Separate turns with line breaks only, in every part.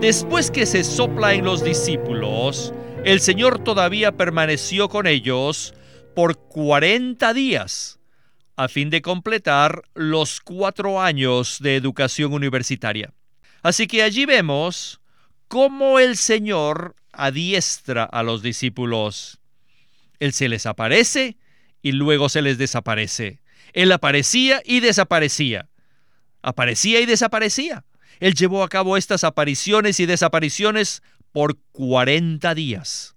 Después que se sopla en los discípulos, el Señor todavía permaneció con ellos por 40 días a fin de completar los cuatro años de educación universitaria. Así que allí vemos cómo el Señor adiestra a los discípulos. Él se les aparece y luego se les desaparece. Él aparecía y desaparecía. Aparecía y desaparecía. Él llevó a cabo estas apariciones y desapariciones por 40 días.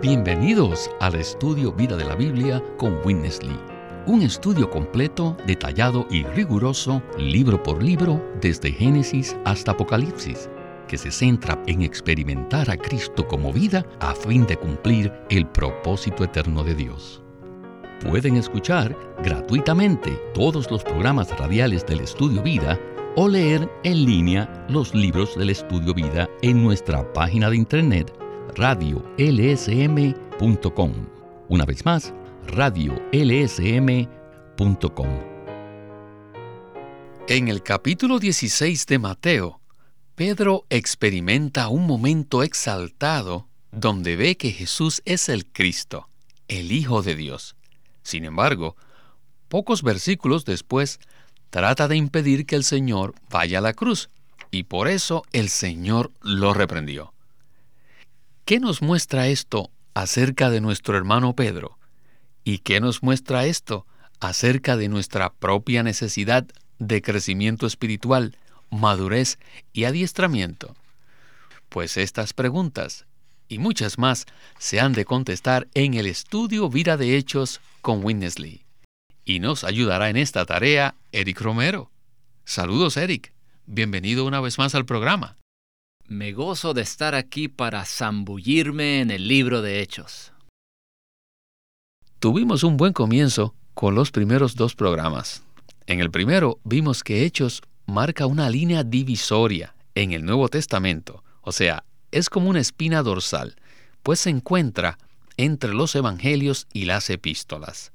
Bienvenidos al estudio Vida de la Biblia con Witness. Un estudio completo, detallado y riguroso, libro por libro, desde Génesis hasta Apocalipsis, que se centra en experimentar a Cristo como vida a fin de cumplir el propósito eterno de Dios. Pueden escuchar gratuitamente todos los programas radiales del Estudio Vida o leer en línea los libros del Estudio Vida en nuestra página de internet radiolsm.com. Una vez más, radiolsm.com. En el capítulo 16 de Mateo, Pedro experimenta un momento exaltado donde ve que Jesús es el Cristo, el Hijo de Dios. Sin embargo, pocos versículos después, trata de impedir que el Señor vaya a la cruz, y por eso el Señor lo reprendió. ¿Qué nos muestra esto acerca de nuestro hermano Pedro? ¿Y qué nos muestra esto acerca de nuestra propia necesidad de crecimiento espiritual, madurez y adiestramiento? Pues estas preguntas y muchas más se han de contestar en el estudio Vida de Hechos con Winnesley. Y nos ayudará en esta tarea Eric Romero. Saludos, Eric. Bienvenido una vez más al programa.
Me gozo de estar aquí para zambullirme en el libro de Hechos.
Tuvimos un buen comienzo con los primeros dos programas. En el primero vimos que Hechos marca una línea divisoria en el Nuevo Testamento, o sea, es como una espina dorsal, pues se encuentra entre los evangelios y las epístolas.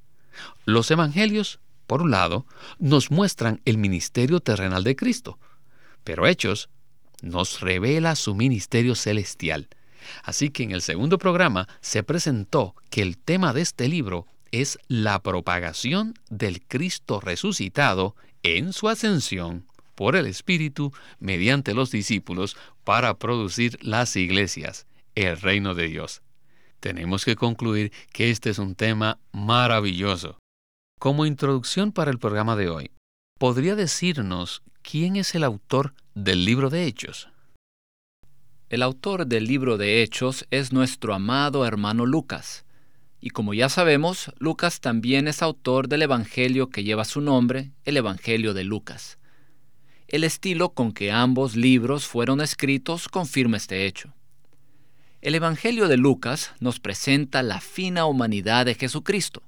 Los evangelios, por un lado, nos muestran el ministerio terrenal de Cristo, pero Hechos nos revela su ministerio celestial. Así que en el segundo programa se presentó que el tema de este libro es la propagación del Cristo resucitado en su ascensión por el Espíritu mediante los discípulos para producir las iglesias, el reino de Dios. Tenemos que concluir que este es un tema maravilloso. Como introducción para el programa de hoy, ¿podría decirnos quién es el autor del libro de Hechos?
El autor del libro de Hechos es nuestro amado hermano Lucas. Y como ya sabemos, Lucas también es autor del Evangelio que lleva su nombre, el Evangelio de Lucas. El estilo con que ambos libros fueron escritos confirma este hecho. El Evangelio de Lucas nos presenta la fina humanidad de Jesucristo,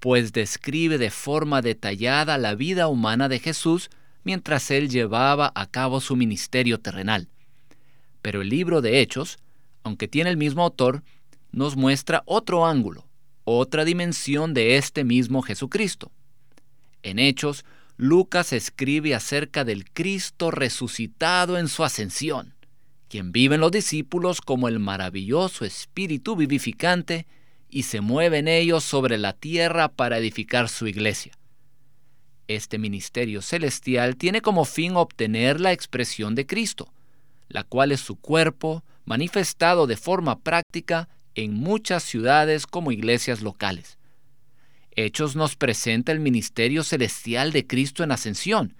pues describe de forma detallada la vida humana de Jesús mientras él llevaba a cabo su ministerio terrenal. Pero el libro de Hechos, aunque tiene el mismo autor, nos muestra otro ángulo, otra dimensión de este mismo Jesucristo. En Hechos, Lucas escribe acerca del Cristo resucitado en su ascensión, quien vive en los discípulos como el maravilloso Espíritu vivificante y se mueve en ellos sobre la tierra para edificar su iglesia. Este ministerio celestial tiene como fin obtener la expresión de Cristo, la cual es su cuerpo manifestado de forma práctica en muchas ciudades como iglesias locales. Hechos nos presenta el ministerio celestial de Cristo en ascensión.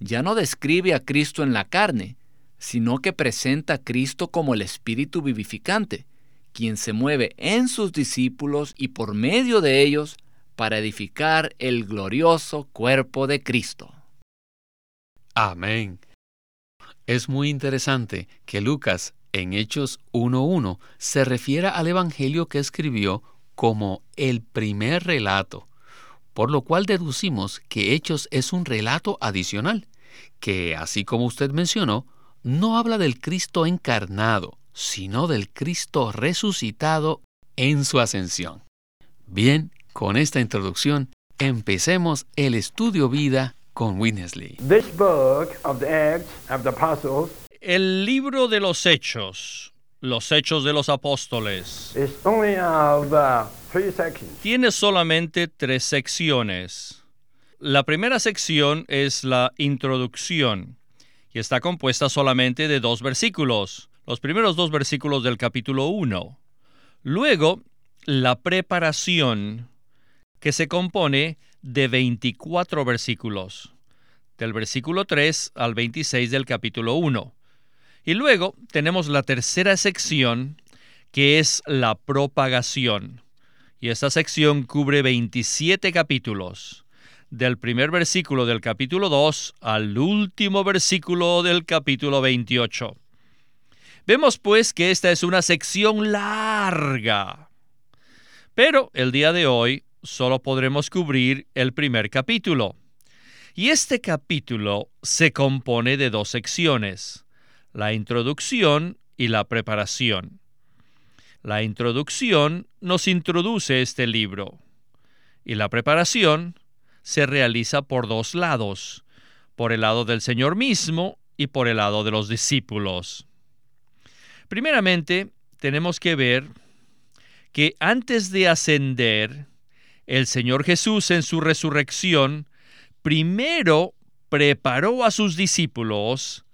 Ya no describe a Cristo en la carne, sino que presenta a Cristo como el Espíritu vivificante, quien se mueve en sus discípulos y por medio de ellos para edificar el glorioso cuerpo de Cristo.
Amén. Es muy interesante que Lucas en Hechos 1.1 se refiera al Evangelio que escribió como el primer relato, por lo cual deducimos que Hechos es un relato adicional, que, así como usted mencionó, no habla del Cristo encarnado, sino del Cristo resucitado en su ascensión. Bien, con esta introducción, empecemos el estudio vida con Winnesley.
This book of the Acts of the Apostles
El libro de los Hechos, los Hechos de los Apóstoles,
uh,
tiene solamente tres secciones. La primera sección es la introducción y está compuesta solamente de dos versículos, los primeros dos versículos del capítulo 1. Luego, la preparación, que se compone de 24 versículos, del versículo 3 al 26 del capítulo 1. Y luego tenemos la tercera sección, que es la propagación. Y esta sección cubre 27 capítulos, del primer versículo del capítulo 2 al último versículo del capítulo 28. Vemos pues que esta es una sección larga. Pero el día de hoy solo podremos cubrir el primer capítulo. Y este capítulo se compone de dos secciones, la introducción y la preparación. La introducción nos introduce este libro y la preparación se realiza por dos lados, por el lado del Señor mismo y por el lado de los discípulos. Primeramente, tenemos que ver que antes de ascender, el Señor Jesús en su resurrección primero preparó a sus discípulos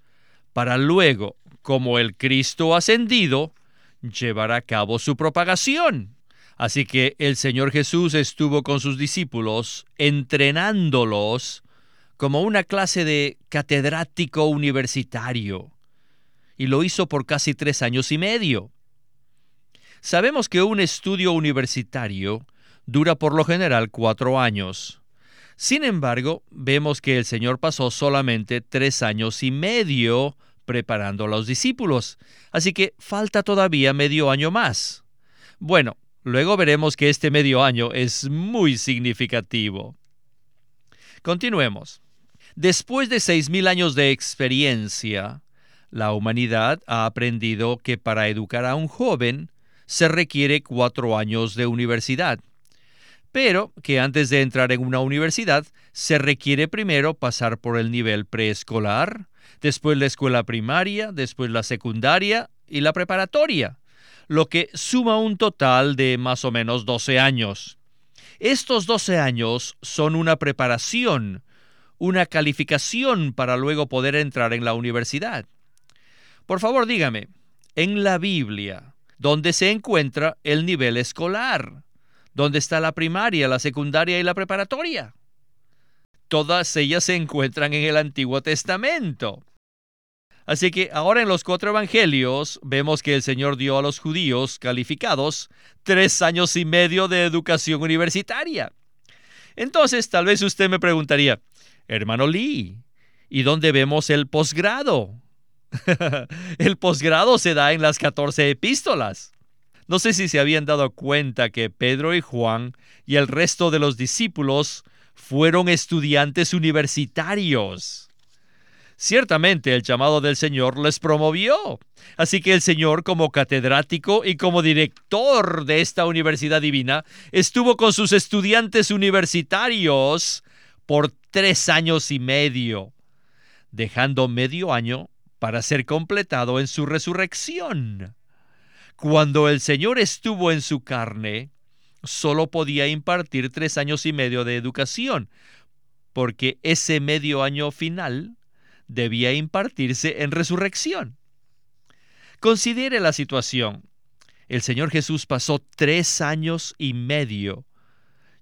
para luego, como el Cristo ascendido, llevar a cabo su propagación. Así que el Señor Jesús estuvo con sus discípulos entrenándolos como una clase de catedrático universitario. Y lo hizo por casi tres años y medio. Sabemos que un estudio universitario dura por lo general cuatro años. Sin embargo, vemos que el Señor pasó solamente tres años y medio preparando a los discípulos, así que falta todavía medio año más. Bueno, luego veremos que este medio año es muy significativo. Continuemos. Después de seis mil años de experiencia, la humanidad ha aprendido que para educar a un joven se requiere cuatro años de universidad pero que antes de entrar en una universidad se requiere primero pasar por el nivel preescolar, después la escuela primaria, después la secundaria y la preparatoria, lo que suma un total de más o menos 12 años. Estos 12 años son una preparación, una calificación para luego poder entrar en la universidad. Por favor, dígame, en la Biblia, ¿dónde se encuentra el nivel escolar? ¿Dónde está la primaria, la secundaria y la preparatoria? Todas ellas se encuentran en el Antiguo Testamento. Así que ahora en los cuatro evangelios vemos que el Señor dio a los judíos calificados tres años y medio de educación universitaria. Entonces tal vez usted me preguntaría, hermano Lee, ¿y dónde vemos el posgrado? el posgrado se da en las 14 epístolas. No sé si se habían dado cuenta que Pedro y Juan y el resto de los discípulos fueron estudiantes universitarios. Ciertamente el llamado del Señor les promovió. Así que el Señor como catedrático y como director de esta universidad divina estuvo con sus estudiantes universitarios por tres años y medio, dejando medio año para ser completado en su resurrección. Cuando el Señor estuvo en su carne, solo podía impartir tres años y medio de educación, porque ese medio año final debía impartirse en resurrección. Considere la situación. El Señor Jesús pasó tres años y medio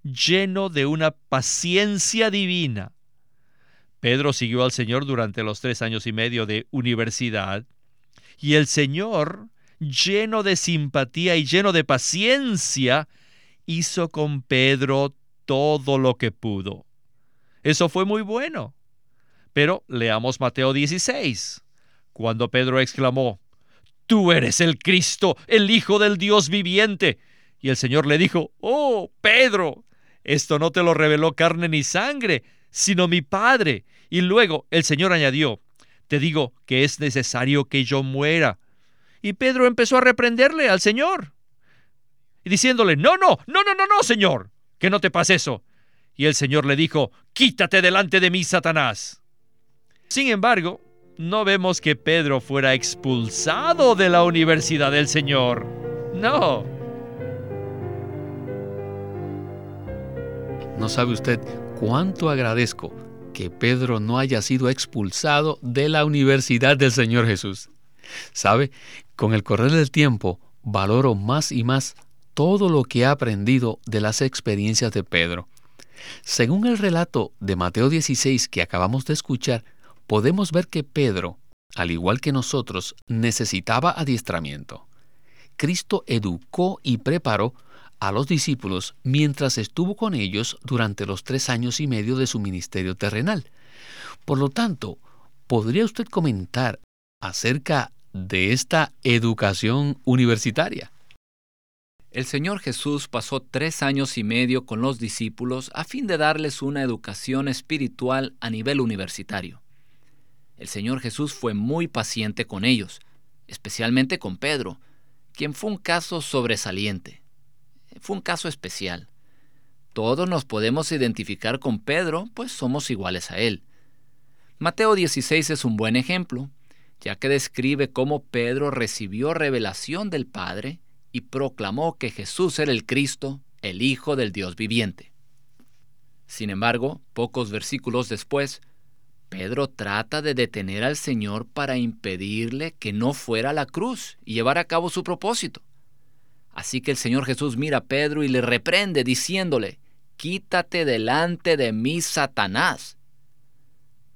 lleno de una paciencia divina. Pedro siguió al Señor durante los tres años y medio de universidad y el Señor lleno de simpatía y lleno de paciencia, hizo con Pedro todo lo que pudo. Eso fue muy bueno. Pero leamos Mateo 16, cuando Pedro exclamó, Tú eres el Cristo, el Hijo del Dios viviente. Y el Señor le dijo, Oh, Pedro, esto no te lo reveló carne ni sangre, sino mi Padre. Y luego el Señor añadió, Te digo que es necesario que yo muera y Pedro empezó a reprenderle al Señor, y diciéndole, no, no, no, no, no, no, Señor, que no te pase eso. y el Señor le dijo, Quítate delante de mí, Satanás. Sin embargo, no vemos que Pedro fuera expulsado de la universidad del Señor. No.
No sabe usted cuánto agradezco que Pedro no haya sido expulsado de la universidad del Señor Jesús. ¿Sabe? Con el correr del tiempo, valoro más y más todo lo que he aprendido de las experiencias de Pedro. Según el relato de Mateo 16 que acabamos de escuchar, podemos ver que Pedro, al igual que nosotros, necesitaba adiestramiento. Cristo educó y preparó a los discípulos mientras estuvo con ellos durante los tres años y medio de su ministerio terrenal. Por lo tanto, ¿podría usted comentar acerca de esta educación universitaria?
El Señor Jesús pasó tres años y medio con los discípulos a fin de darles una educación espiritual a nivel universitario. El Señor Jesús fue muy paciente con ellos, especialmente con Pedro, quien fue un caso sobresaliente. Fue un caso especial. Todos nos podemos identificar con Pedro, pues somos iguales a él. Mateo 16 es un buen ejemplo, ya que describe cómo Pedro recibió revelación del Padre y proclamó que Jesús era el Cristo, el Hijo del Dios viviente. Sin embargo, pocos versículos después, Pedro trata de detener al Señor para impedirle que no fuera a la cruz y llevar a cabo su propósito. Así que el Señor Jesús mira a Pedro y le reprende diciéndole, Quítate delante de mí, Satanás.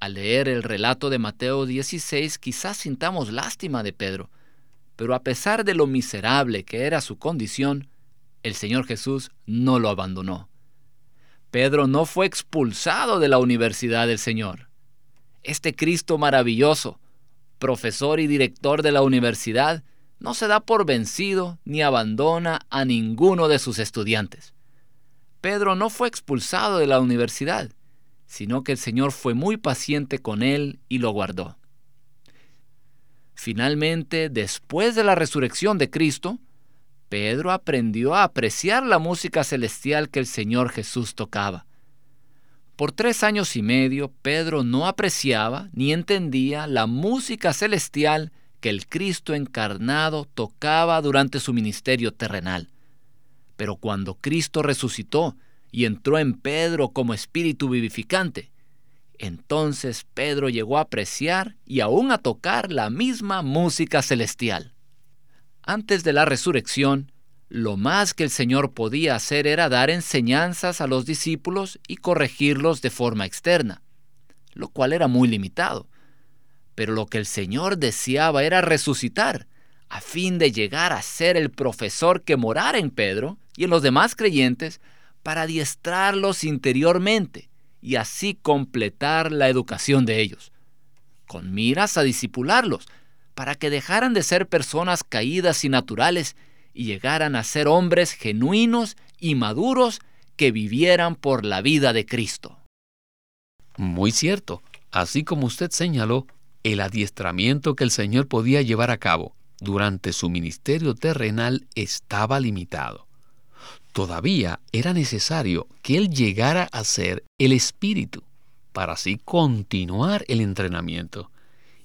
Al leer el relato de Mateo 16 quizás sintamos lástima de Pedro, pero a pesar de lo miserable que era su condición, el Señor Jesús no lo abandonó. Pedro no fue expulsado de la universidad del Señor. Este Cristo maravilloso, profesor y director de la universidad, no se da por vencido ni abandona a ninguno de sus estudiantes. Pedro no fue expulsado de la universidad, sino que el Señor fue muy paciente con él y lo guardó. Finalmente, después de la resurrección de Cristo, Pedro aprendió a apreciar la música celestial que el Señor Jesús tocaba. Por tres años y medio, Pedro no apreciaba ni entendía la música celestial que el Cristo encarnado tocaba durante su ministerio terrenal. Pero cuando Cristo resucitó y entró en Pedro como espíritu vivificante, entonces Pedro llegó a apreciar y aún a tocar la misma música celestial. Antes de la resurrección, lo más que el Señor podía hacer era dar enseñanzas a los discípulos y corregirlos de forma externa, lo cual era muy limitado. Pero lo que el Señor deseaba era resucitar, a fin de llegar a ser el profesor que morara en Pedro y en los demás creyentes para adiestrarlos interiormente y así completar la educación de ellos, con miras a disipularlos, para que dejaran de ser personas caídas y naturales y llegaran a ser hombres genuinos y maduros que vivieran por la vida de Cristo.
Muy cierto. Así como usted señaló, el adiestramiento que el Señor podía llevar a cabo durante su ministerio terrenal estaba limitado todavía era necesario que él llegara a ser el espíritu para así continuar el entrenamiento.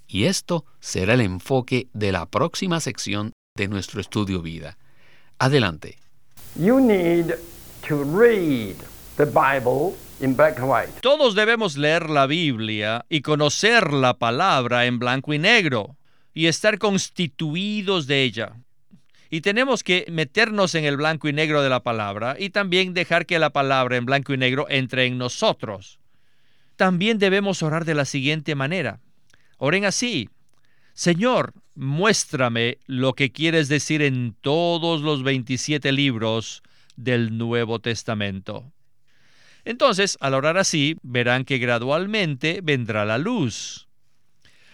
Y esto será el enfoque de la próxima sección de nuestro estudio vida. Adelante.
Todos debemos leer la Biblia y conocer la palabra en blanco y negro y estar constituidos de ella. Y tenemos que meternos en el blanco y negro de la palabra y también dejar que la palabra en blanco y negro entre en nosotros. También debemos orar de la siguiente manera. Oren así. Señor, muéstrame lo que quieres decir en todos los 27 libros del Nuevo Testamento. Entonces, al orar así, verán que gradualmente vendrá la luz.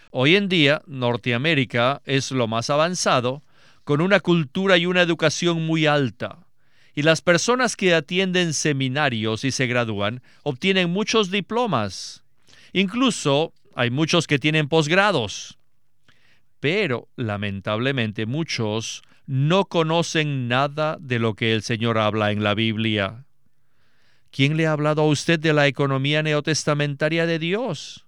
Hoy en día, Norteamérica es lo más avanzado con una cultura y una educación muy alta. Y las personas que atienden seminarios y se gradúan obtienen muchos diplomas. Incluso hay muchos que tienen posgrados. Pero lamentablemente muchos no conocen nada de lo que el Señor habla en la Biblia. ¿Quién le ha hablado a usted de la economía neotestamentaria de Dios?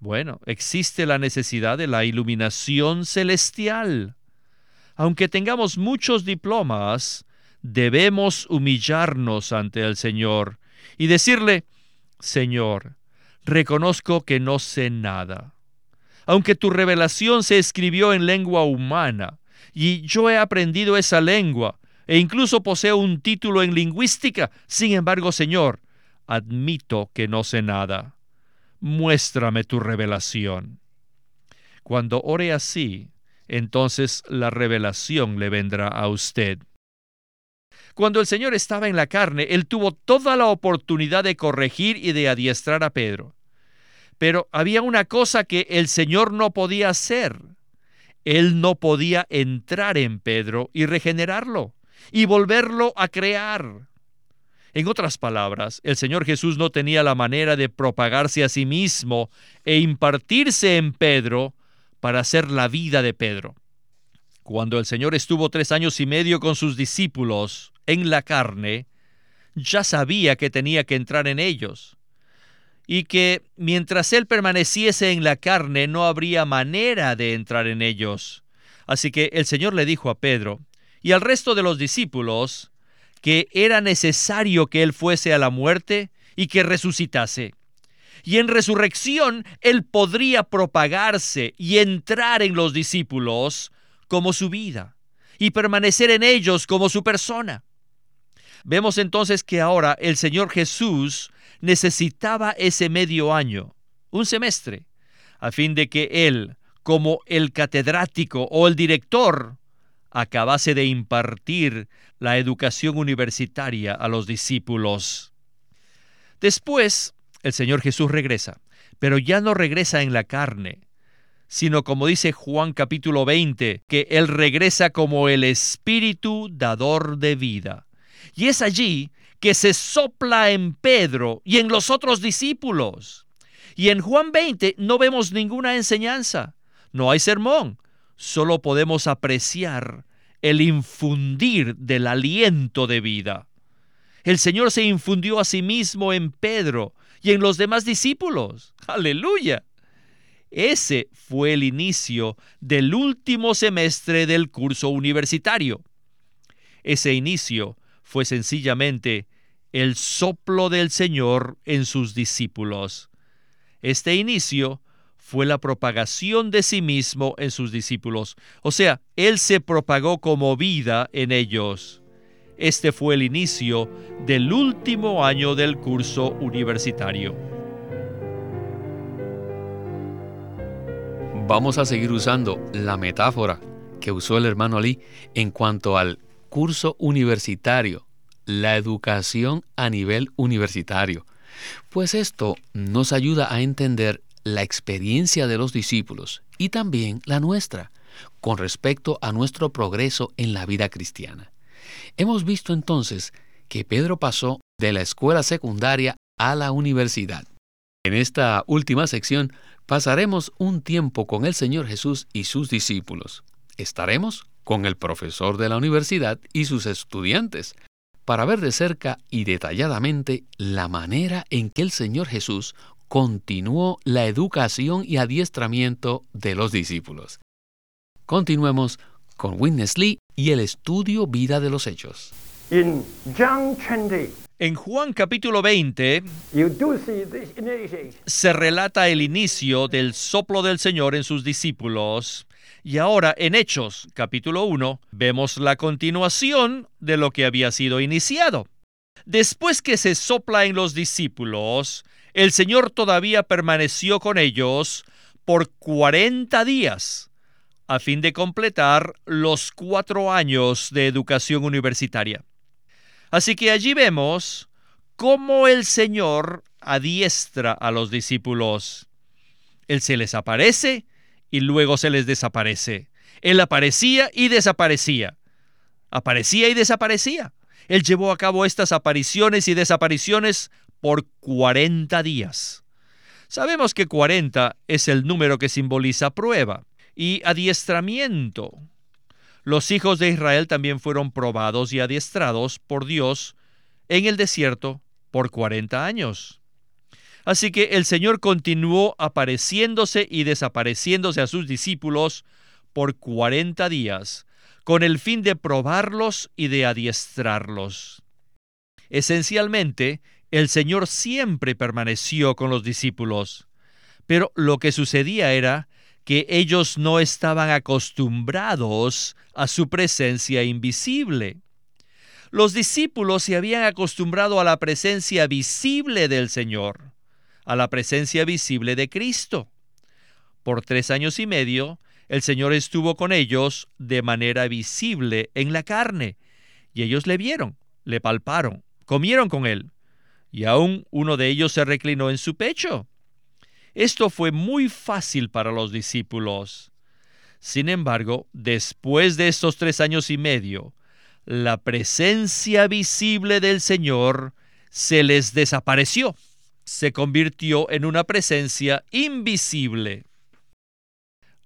Bueno, existe la necesidad de la iluminación celestial. Aunque tengamos muchos diplomas, debemos humillarnos ante el Señor y decirle, Señor, reconozco que no sé nada. Aunque tu revelación se escribió en lengua humana, y yo he aprendido esa lengua, e incluso poseo un título en lingüística. Sin embargo, Señor, admito que no sé nada. Muéstrame tu revelación. Cuando ore así, entonces la revelación le vendrá a usted. Cuando el Señor estaba en la carne, Él tuvo toda la oportunidad de corregir y de adiestrar a Pedro. Pero había una cosa que el Señor no podía hacer. Él no podía entrar en Pedro y regenerarlo y volverlo a crear. En otras palabras, el Señor Jesús no tenía la manera de propagarse a sí mismo e impartirse en Pedro para hacer la vida de Pedro. Cuando el Señor estuvo tres años y medio con sus discípulos en la carne, ya sabía que tenía que entrar en ellos y que mientras Él permaneciese en la carne no habría manera de entrar en ellos. Así que el Señor le dijo a Pedro, y al resto de los discípulos que era necesario que Él fuese a la muerte y que resucitase. Y en resurrección Él podría propagarse y entrar en los discípulos como su vida y permanecer en ellos como su persona. Vemos entonces que ahora el Señor Jesús necesitaba ese medio año, un semestre, a fin de que Él, como el catedrático o el director, acabase de impartir la educación universitaria a los discípulos. Después, el Señor Jesús regresa, pero ya no regresa en la carne, sino como dice Juan capítulo 20, que Él regresa como el Espíritu dador de vida. Y es allí que se sopla en Pedro y en los otros discípulos. Y en Juan 20 no vemos ninguna enseñanza, no hay sermón, solo podemos apreciar el infundir del aliento de vida. El Señor se infundió a sí mismo en Pedro y en los demás discípulos. Aleluya. Ese fue el inicio del último semestre del curso universitario. Ese inicio fue sencillamente el soplo del Señor en sus discípulos. Este inicio fue la propagación de sí mismo en sus discípulos. O sea, Él se propagó como vida en ellos. Este fue el inicio del último año del curso universitario.
Vamos a seguir usando la metáfora que usó el hermano Lee en cuanto al curso universitario, la educación a nivel universitario. Pues esto nos ayuda a entender la experiencia de los discípulos y también la nuestra con respecto a nuestro progreso en la vida cristiana. Hemos visto entonces que Pedro pasó de la escuela secundaria a la universidad. En esta última sección pasaremos un tiempo con el Señor Jesús y sus discípulos. Estaremos con el profesor de la universidad y sus estudiantes para ver de cerca y detalladamente la manera en que el Señor Jesús continuó la educación y adiestramiento de los discípulos. Continuemos con Witness Lee y el estudio vida de los hechos.
In John 20,
En Juan capítulo 20
you do see this initiation.
se relata el inicio del soplo del Señor en sus discípulos. Y ahora en Hechos capítulo 1 vemos la continuación de lo que había sido iniciado. Después que se sopla en los discípulos, el Señor todavía permaneció con ellos por cuarenta días, a fin de completar los cuatro años de educación universitaria. Así que allí vemos cómo el Señor adiestra a los discípulos. Él se les aparece y luego se les desaparece. Él aparecía y desaparecía. Aparecía y desaparecía. Él llevó a cabo estas apariciones y desapariciones por 40 días. Sabemos que 40 es el número que simboliza prueba y adiestramiento. Los hijos de Israel también fueron probados y adiestrados por Dios en el desierto por 40 años. Así que el Señor continuó apareciéndose y desapareciéndose a sus discípulos por 40 días, con el fin de probarlos y de adiestrarlos. Esencialmente, el Señor siempre permaneció con los discípulos, pero lo que sucedía era que ellos no estaban acostumbrados a su presencia invisible. Los discípulos se habían acostumbrado a la presencia visible del Señor, a la presencia visible de Cristo. Por tres años y medio, el Señor estuvo con ellos de manera visible en la carne, y ellos le vieron, le palparon, comieron con él, y aún uno de ellos se reclinó en su pecho. Esto fue muy fácil para los discípulos. Sin embargo, después de estos tres años y medio, la presencia visible del Señor se les desapareció, se convirtió en una presencia invisible.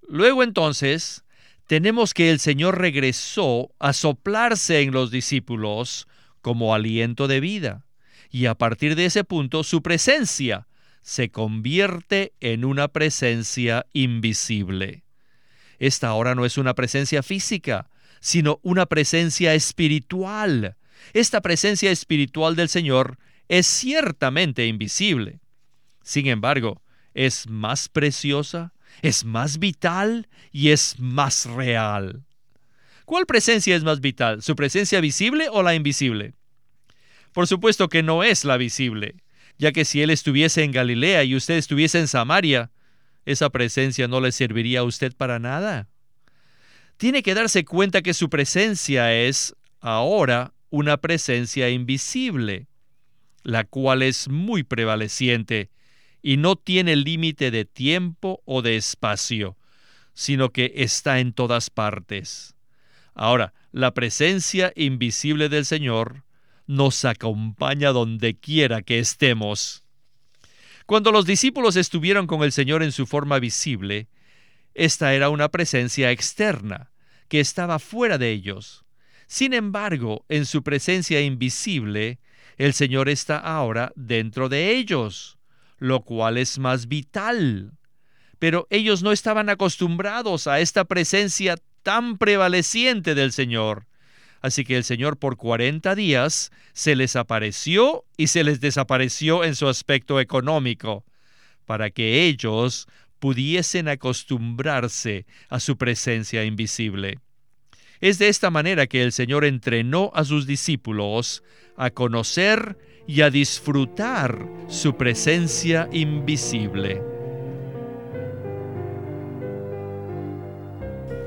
Luego entonces, tenemos que el Señor regresó a soplarse en los discípulos como aliento de vida, y a partir de ese punto su presencia se convierte en una presencia invisible. Esta ahora no es una presencia física, sino una presencia espiritual. Esta presencia espiritual del Señor es ciertamente invisible. Sin embargo, es más preciosa, es más vital y es más real. ¿Cuál presencia es más vital? ¿Su presencia visible o la invisible? Por supuesto que no es la visible, ya que si Él estuviese en Galilea y usted estuviese en Samaria, esa presencia no le serviría a usted para nada tiene que darse cuenta que su presencia es ahora una presencia invisible, la cual es muy prevaleciente y no tiene límite de tiempo o de espacio, sino que está en todas partes. Ahora, la presencia invisible del Señor nos acompaña donde quiera que estemos. Cuando los discípulos estuvieron con el Señor en su forma visible, esta era una presencia externa, que estaba fuera de ellos. Sin embargo, en su presencia invisible, el Señor está ahora dentro de ellos, lo cual es más vital. Pero ellos no estaban acostumbrados a esta presencia tan prevaleciente del Señor. Así que el Señor por 40 días se les apareció y se les desapareció en su aspecto económico, para que ellos pudiesen acostumbrarse a su presencia invisible. Es de esta manera que el Señor entrenó a sus discípulos a conocer y a disfrutar su presencia invisible.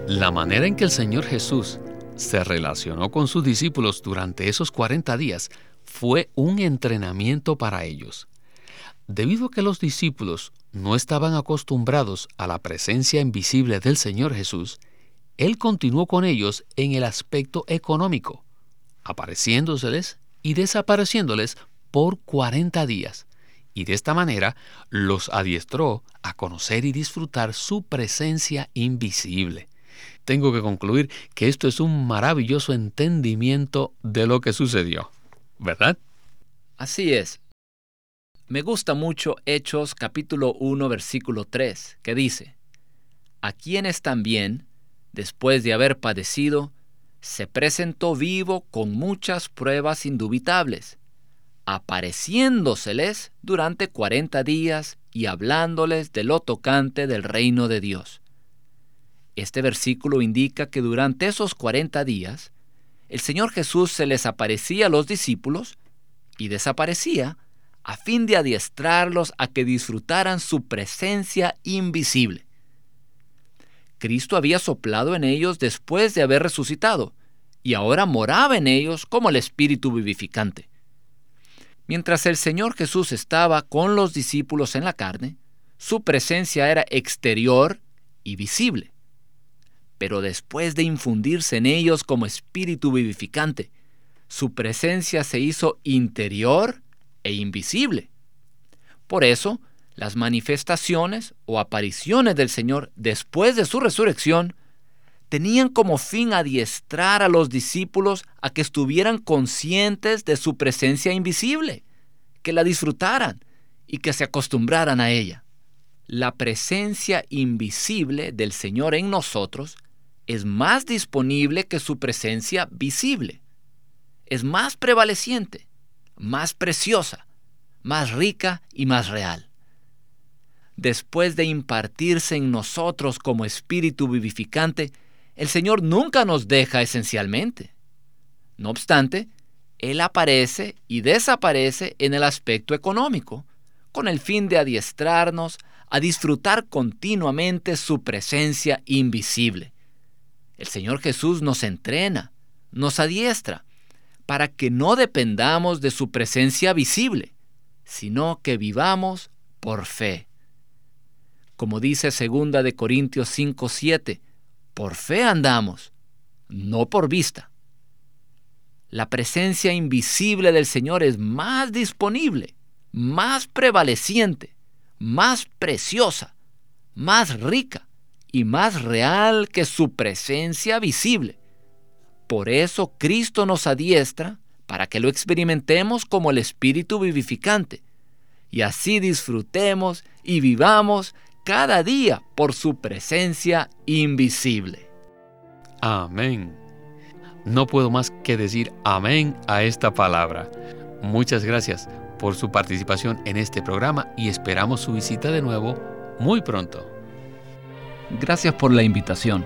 La manera en que el Señor Jesús se relacionó con sus discípulos durante esos 40 días fue un entrenamiento para ellos. Debido a que los discípulos no estaban acostumbrados a la presencia invisible del Señor Jesús, Él continuó con ellos en el aspecto económico, apareciéndoseles y desapareciéndoles por 40 días, y de esta manera los adiestró a conocer y disfrutar su presencia invisible. Tengo que concluir que esto es un maravilloso entendimiento de lo que sucedió, ¿verdad?
Así es. Me gusta mucho Hechos capítulo 1 versículo 3, que dice, a quienes también, después de haber padecido, se presentó vivo con muchas pruebas indubitables, apareciéndoseles durante cuarenta días y hablándoles de lo tocante del reino de Dios. Este versículo indica que durante esos cuarenta días, el Señor Jesús se les aparecía a los discípulos y desaparecía a fin de adiestrarlos a que disfrutaran su presencia invisible. Cristo había soplado en ellos después de haber resucitado, y ahora moraba en ellos como el Espíritu vivificante. Mientras el Señor Jesús estaba con los discípulos en la carne, su presencia era exterior y visible. Pero después de infundirse en ellos como Espíritu vivificante, su presencia se hizo interior e invisible. Por eso, las manifestaciones o apariciones del Señor después de su resurrección tenían como fin adiestrar a los discípulos a que estuvieran conscientes de su presencia invisible, que la disfrutaran y que se acostumbraran a ella. La presencia invisible del Señor en nosotros es más disponible que su presencia visible. Es más prevaleciente, más preciosa, más rica y más real. Después de impartirse en nosotros como espíritu vivificante, el Señor nunca nos deja esencialmente. No obstante, Él aparece y desaparece en el aspecto económico, con el fin de adiestrarnos a disfrutar continuamente su presencia invisible. El Señor Jesús nos entrena, nos adiestra, para que no dependamos de su presencia visible, sino que vivamos por fe. Como dice 2 de Corintios 5:7, por fe andamos, no por vista. La presencia invisible del Señor es más disponible, más prevaleciente, más preciosa, más rica y más real que su presencia visible. Por eso Cristo nos adiestra para que lo experimentemos como el Espíritu vivificante, y así disfrutemos y vivamos cada día por su presencia invisible.
Amén. No puedo más que decir amén a esta palabra. Muchas gracias por su participación en este programa y esperamos su visita de nuevo muy pronto.
Gracias por la invitación.